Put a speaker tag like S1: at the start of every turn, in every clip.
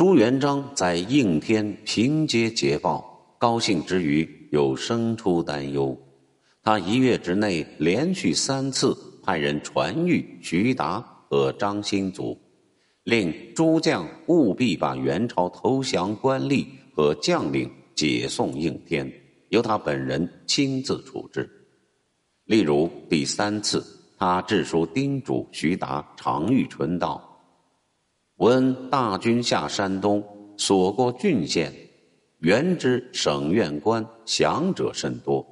S1: 朱元璋在应天凭接捷报，高兴之余又生出担忧。他一月之内连续三次派人传谕徐达和张兴祖，令诸将务必把元朝投降官吏和将领解送应天，由他本人亲自处置。例如第三次，他致书叮嘱徐达、常遇春道。闻大军下山东，所过郡县，原知省院官降者甚多。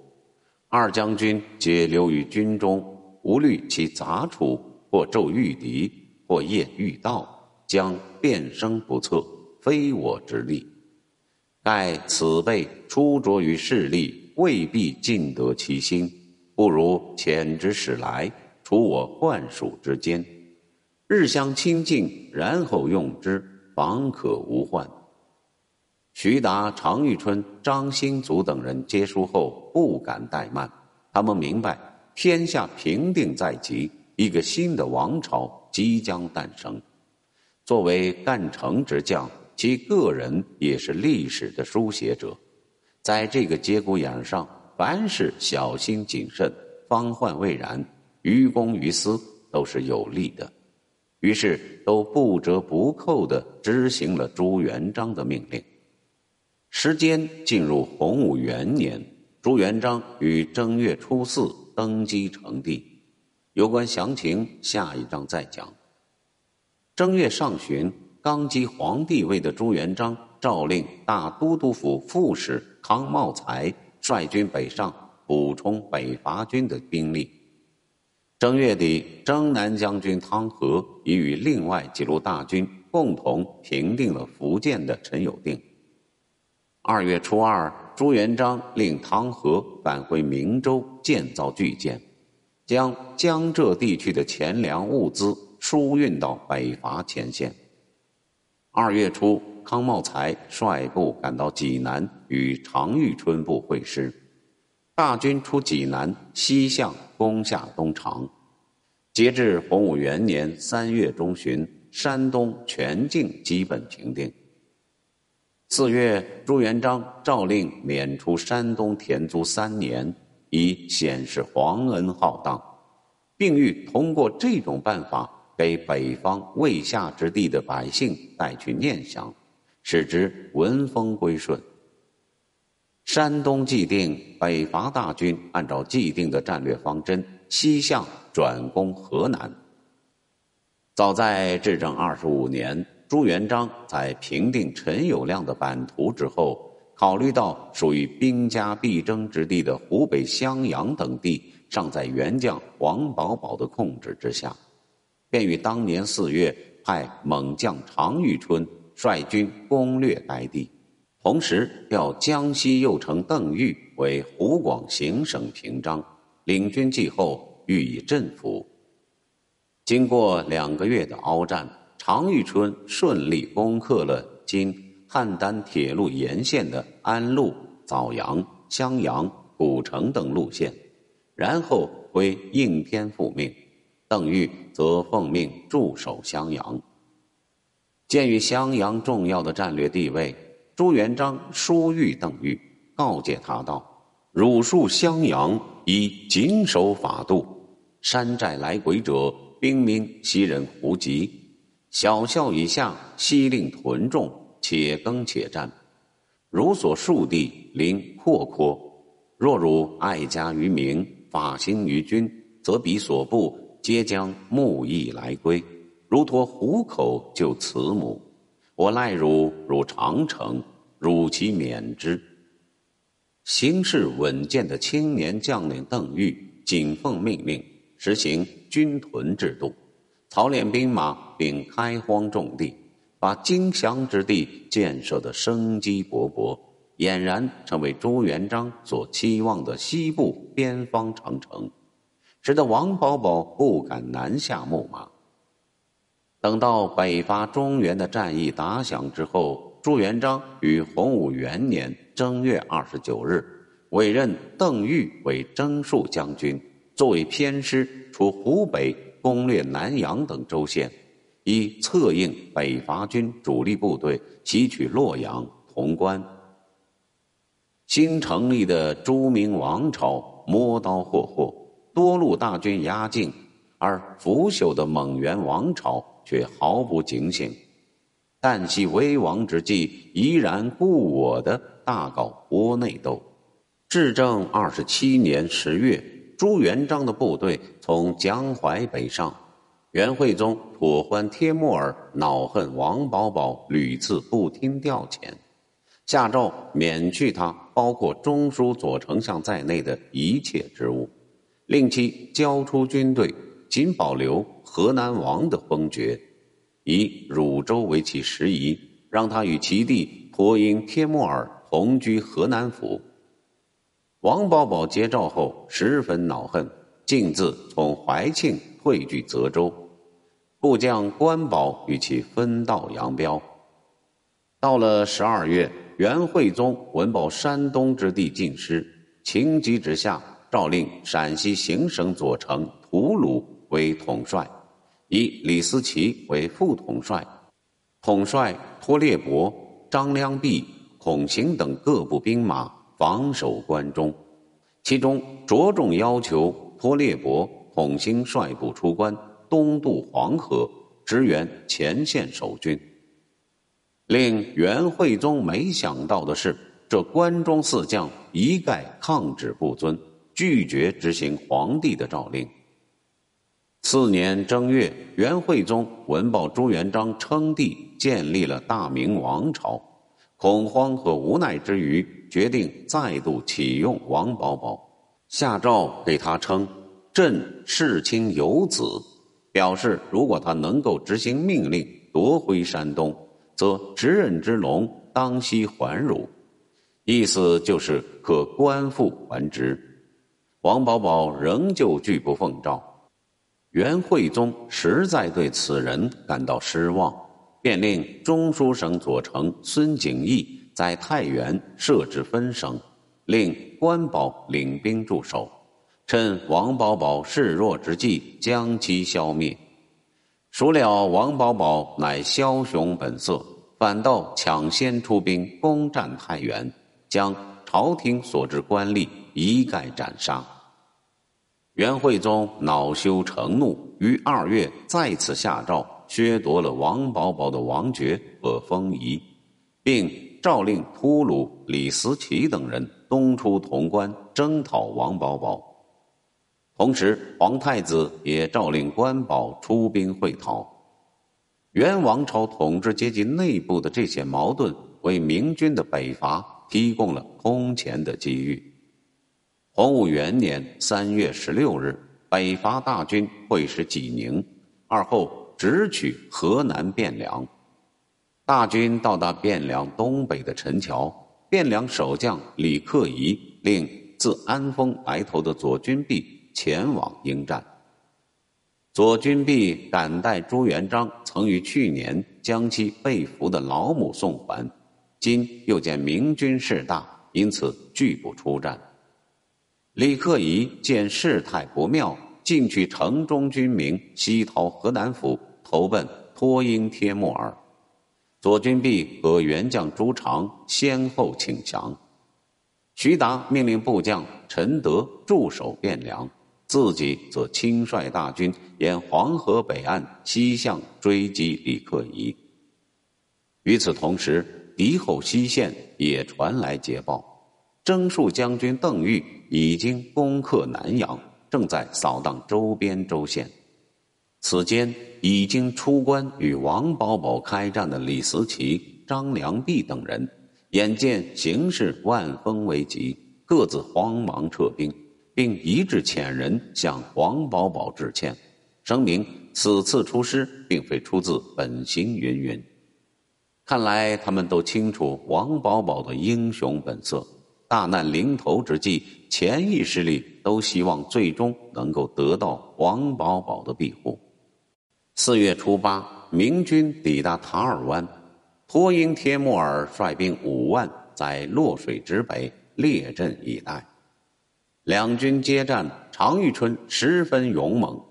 S1: 二将军皆留于军中，无虑其杂处，或骤遇敌，或夜遇盗，将变声不测，非我之力。盖此辈出着于势力，未必尽得其心，不如遣之使来，除我患蜀之间。日相亲近，然后用之，方可无患。徐达、常遇春、张兴祖等人接书后不敢怠慢，他们明白天下平定在即，一个新的王朝即将诞生。作为干城之将，其个人也是历史的书写者，在这个节骨眼上，凡事小心谨慎，方患未然，于公于私都是有利的。于是，都不折不扣地执行了朱元璋的命令。时间进入洪武元年，朱元璋于正月初四登基成帝。有关详情，下一章再讲。正月上旬，刚继皇帝位的朱元璋诏令大都督府副使康茂才率军北上，补充北伐军的兵力。正月底，征南将军汤和已与另外几路大军共同平定了福建的陈友定。二月初二，朱元璋令汤和返回明州建造巨舰，将江浙地区的钱粮物资输运到北伐前线。二月初，康茂才率部赶到济南，与常遇春部会师。大军出济南，西向攻下东长。截至洪武元年三月中旬，山东全境基本平定。四月，朱元璋诏令免除山东田租三年，以显示皇恩浩荡，并欲通过这种办法给北方未下之地的百姓带去念想，使之闻风归顺。山东既定，北伐大军按照既定的战略方针西向转攻河南。早在至正二十五年，朱元璋在平定陈友谅的版图之后，考虑到属于兵家必争之地的湖北襄阳等地尚在元将王保保的控制之下，便于当年四月派猛将常遇春率军攻略该地。同时调江西右丞邓玉为湖广行省平章，领军继后，予以镇抚。经过两个月的鏖战，常遇春顺利攻克了今汉丹铁路沿线的安陆、枣阳、襄阳、古城等路线，然后归应天复命，邓愈则奉命驻守襄阳。鉴于襄阳重要的战略地位。朱元璋书谕邓愈，告诫他道：“汝戍襄阳，以谨守法度。山寨来鬼者，兵民悉人胡籍。小校以下，悉令屯众，且耕且战。汝所戍地，临阔阔。若汝爱家于民，法兴于君，则彼所部皆将慕义来归，如托虎口救慈母。”我赖汝如长城，汝其免之。行事稳健的青年将领邓愈谨奉命令，实行军屯制度，操练兵马，并开荒种地，把荆襄之地建设的生机勃勃，俨然成为朱元璋所期望的西部边防长城，使得王保保不敢南下牧马。等到北伐中原的战役打响之后，朱元璋于洪武元年正月二十九日委任邓愈为征戍将军，作为偏师出湖北攻略南阳等州县，以策应北伐军主力部队袭取洛阳、潼关。新成立的朱明王朝摸刀霍霍，多路大军压境，而腐朽的蒙元王朝却毫不警醒，旦夕危亡之际，依然故我的大搞窝内斗。至正二十七年十月，朱元璋的部队从江淮北上，元惠宗妥欢帖木儿恼恨王保保屡次不听调遣。下诏免去他包括中书左丞相在内的一切职务，令其交出军队，仅保留河南王的封爵，以汝州为其实仪，让他与其弟托英帖木儿同居河南府。王保保接诏后十分恼恨，径自从怀庆退居泽州，部将关宝与其分道扬镳。到了十二月。元惠宗闻报山东之地尽失，情急之下，诏令陕西行省左丞吐鲁为统帅，以李思齐为副统帅，统帅托列伯、张良弼、孔行等各部兵马防守关中，其中着重要求托列伯、孔兴率部出关，东渡黄河，支援前线守军。令元惠宗没想到的是，这关中四将一概抗旨不遵，拒绝执行皇帝的诏令。次年正月，元惠宗闻报朱元璋称帝，建立了大明王朝，恐慌和无奈之余，决定再度启用王保保，下诏给他称“朕世卿有子”，表示如果他能够执行命令，夺回山东。则执任之龙当夕还汝，意思就是可官复还职。王保保仍旧拒不奉诏，元惠宗实在对此人感到失望，便令中书省左丞孙景义在太原设置分省，令关保领兵驻守，趁王保保示弱之际将其消灭。孰料王保保乃枭雄本色，反倒抢先出兵攻占太原，将朝廷所置官吏一概斩杀。元惠宗恼羞成怒，于二月再次下诏削夺了王保保的王爵和封仪，并诏令秃鲁、李思齐等人东出潼关征讨王保保。同时，皇太子也诏令关保出兵会讨。元王朝统治阶级内部的这些矛盾，为明军的北伐提供了空前的机遇。洪武元年三月十六日，北伐大军会师济宁，而后直取河南汴梁。大军到达汴梁东北的陈桥，汴梁守将李克仪令自安丰来投的左军弼。前往应战。左军弼感戴朱元璋曾于去年将其被俘的老母送还，今又见明军势大，因此拒不出战。李克仪见事态不妙，进取城中军民西逃河南府，投奔托英帖木儿。左军弼和元将朱常先后请降。徐达命令部将陈德驻守汴梁。自己则亲率大军沿黄河北岸西向追击李克仪。与此同时，敌后西线也传来捷报：征戍将军邓愈已经攻克南阳，正在扫荡周边州县。此间已经出关与王保保开战的李思齐、张良弼等人，眼见形势万分危急，各自慌忙撤兵。并一致遣人向王保保致歉，声明此次出师并非出自本心云云。看来他们都清楚王保保的英雄本色。大难临头之际，潜意识里都希望最终能够得到王保保的庇护。四月初八，明军抵达塔尔湾，托英帖木儿率兵五万在洛水之北列阵以待。两军接战，常遇春十分勇猛。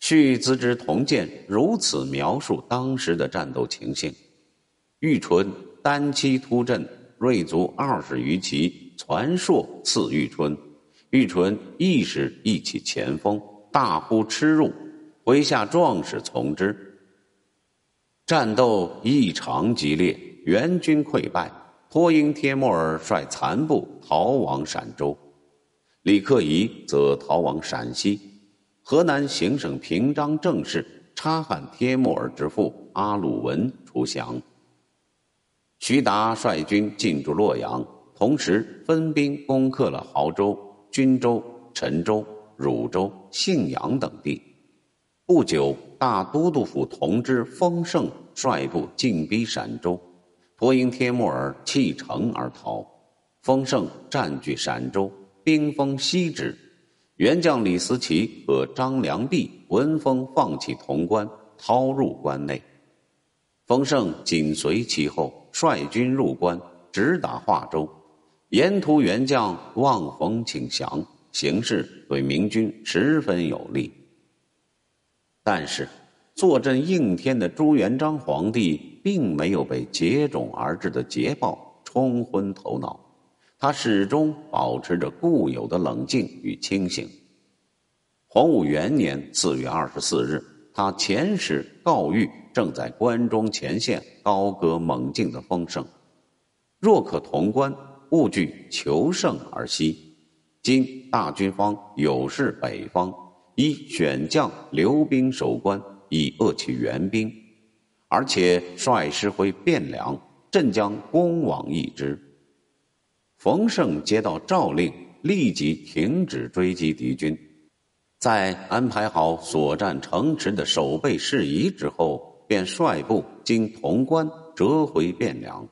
S1: 续《资治通鉴》如此描述当时的战斗情形：玉纯单骑突阵，锐卒二十余骑，攒槊刺玉春。玉春亦是一起前锋，大呼吃入，麾下壮士从之。战斗异常激烈，援军溃败，托英帖木儿率残部逃往陕州，李克仪则逃往陕西。河南行省平章政事察罕帖木儿之父阿鲁文出降。徐达率军进驻洛阳，同时分兵攻克了亳州、均州、陈州、汝州、信阳等地。不久，大都督府同知丰盛率部进逼陕州，托英帖木儿弃城而逃。丰盛占据陕州，兵锋西指。元将李思齐和张良弼闻风放弃潼关，逃入关内。丰盛紧随其后，率军入关，直打华州。沿途元将望风请降，形势对明军十分有利。但是，坐镇应天的朱元璋皇帝并没有被接踵而至的捷报冲昏头脑。他始终保持着固有的冷静与清醒。洪武元年四月二十四日，他遣使告谕正在关中前线高歌猛进的丰盛：“若可潼关，勿惧求胜而息。今大军方有事北方，宜选将留兵守关，以遏其援兵，而且率师回汴梁，朕将攻往一之。”冯胜接到诏令，立即停止追击敌军，在安排好所占城池的守备事宜之后，便率部经潼关折回汴梁。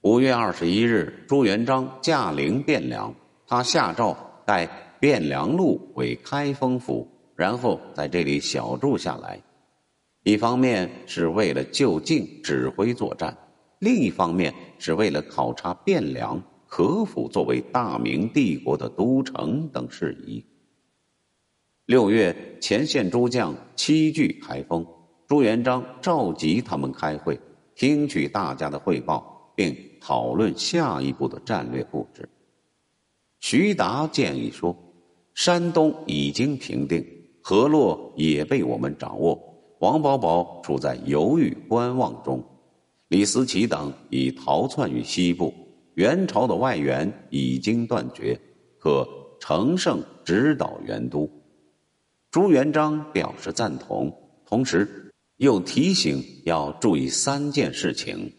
S1: 五月二十一日，朱元璋驾临汴梁，他下诏改汴梁路为开封府，然后在这里小住下来。一方面是为了就近指挥作战。另一方面，是为了考察汴梁可否作为大明帝国的都城等事宜。六月，前线诸将齐聚开封，朱元璋召集他们开会，听取大家的汇报，并讨论下一步的战略布置。徐达建议说：“山东已经平定，河洛也被我们掌握，王保保处在犹豫观望中。”李思齐等已逃窜于西部，元朝的外援已经断绝，可乘胜直捣元都。朱元璋表示赞同，同时又提醒要注意三件事情：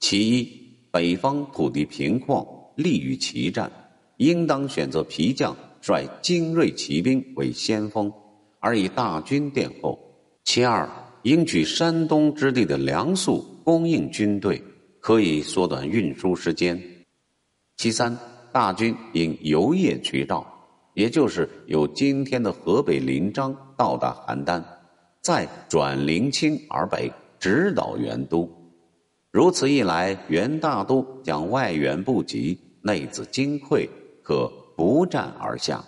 S1: 其一，北方土地平旷，利于骑战，应当选择皮将率精锐骑兵为先锋，而以大军殿后；其二，应取山东之地的粮粟。供应军队可以缩短运输时间。其三，大军应游夜渠道，也就是由今天的河北临漳到达邯郸，再转临清而北，直捣元都。如此一来，元大都将外援不及，内自金溃，可不战而下。